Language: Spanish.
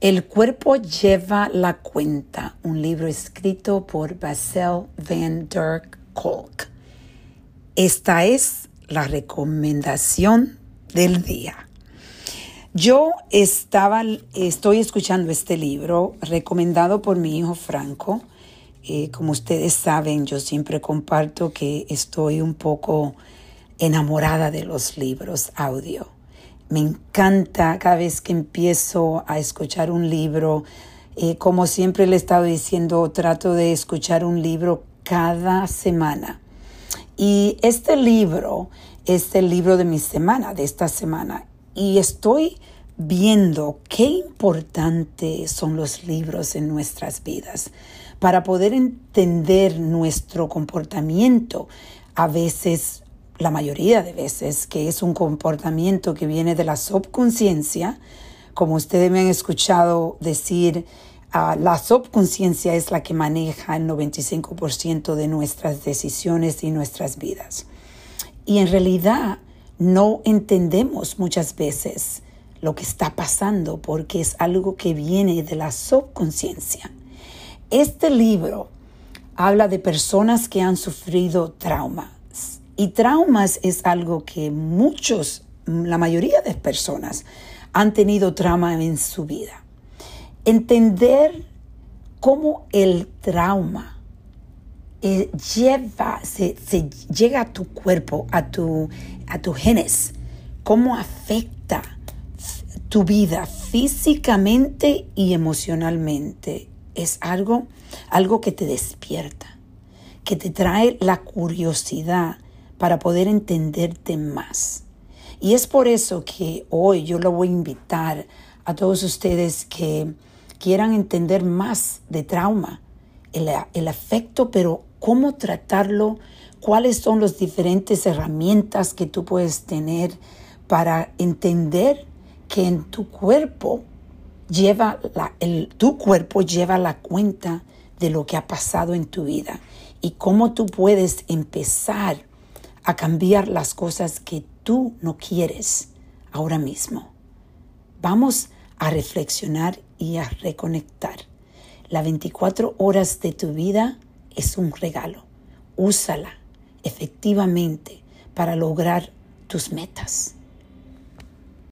El cuerpo lleva la cuenta, un libro escrito por Basil Van der Kolk. Esta es la recomendación del día. Yo estaba, estoy escuchando este libro recomendado por mi hijo Franco. Eh, como ustedes saben, yo siempre comparto que estoy un poco enamorada de los libros audio. Me encanta cada vez que empiezo a escuchar un libro. Eh, como siempre le he estado diciendo, trato de escuchar un libro cada semana. Y este libro es el libro de mi semana, de esta semana. Y estoy viendo qué importantes son los libros en nuestras vidas para poder entender nuestro comportamiento. A veces la mayoría de veces, que es un comportamiento que viene de la subconsciencia, como ustedes me han escuchado decir, uh, la subconsciencia es la que maneja el 95% de nuestras decisiones y nuestras vidas. Y en realidad no entendemos muchas veces lo que está pasando porque es algo que viene de la subconsciencia. Este libro habla de personas que han sufrido trauma, y traumas es algo que muchos, la mayoría de personas han tenido trauma en su vida. Entender cómo el trauma eh, lleva, se, llega a tu cuerpo, a tu, a tu genes, cómo afecta tu vida físicamente y emocionalmente. Es algo, algo que te despierta, que te trae la curiosidad para poder entenderte más. Y es por eso que hoy yo lo voy a invitar a todos ustedes que quieran entender más de trauma, el, afecto, pero cómo tratarlo, cuáles son las diferentes herramientas que tú puedes tener para entender que en tu cuerpo lleva la, el, tu cuerpo lleva la cuenta de lo que ha pasado en tu vida y cómo tú puedes empezar a cambiar las cosas que tú no quieres ahora mismo. Vamos a reflexionar y a reconectar. Las 24 horas de tu vida es un regalo. Úsala efectivamente para lograr tus metas.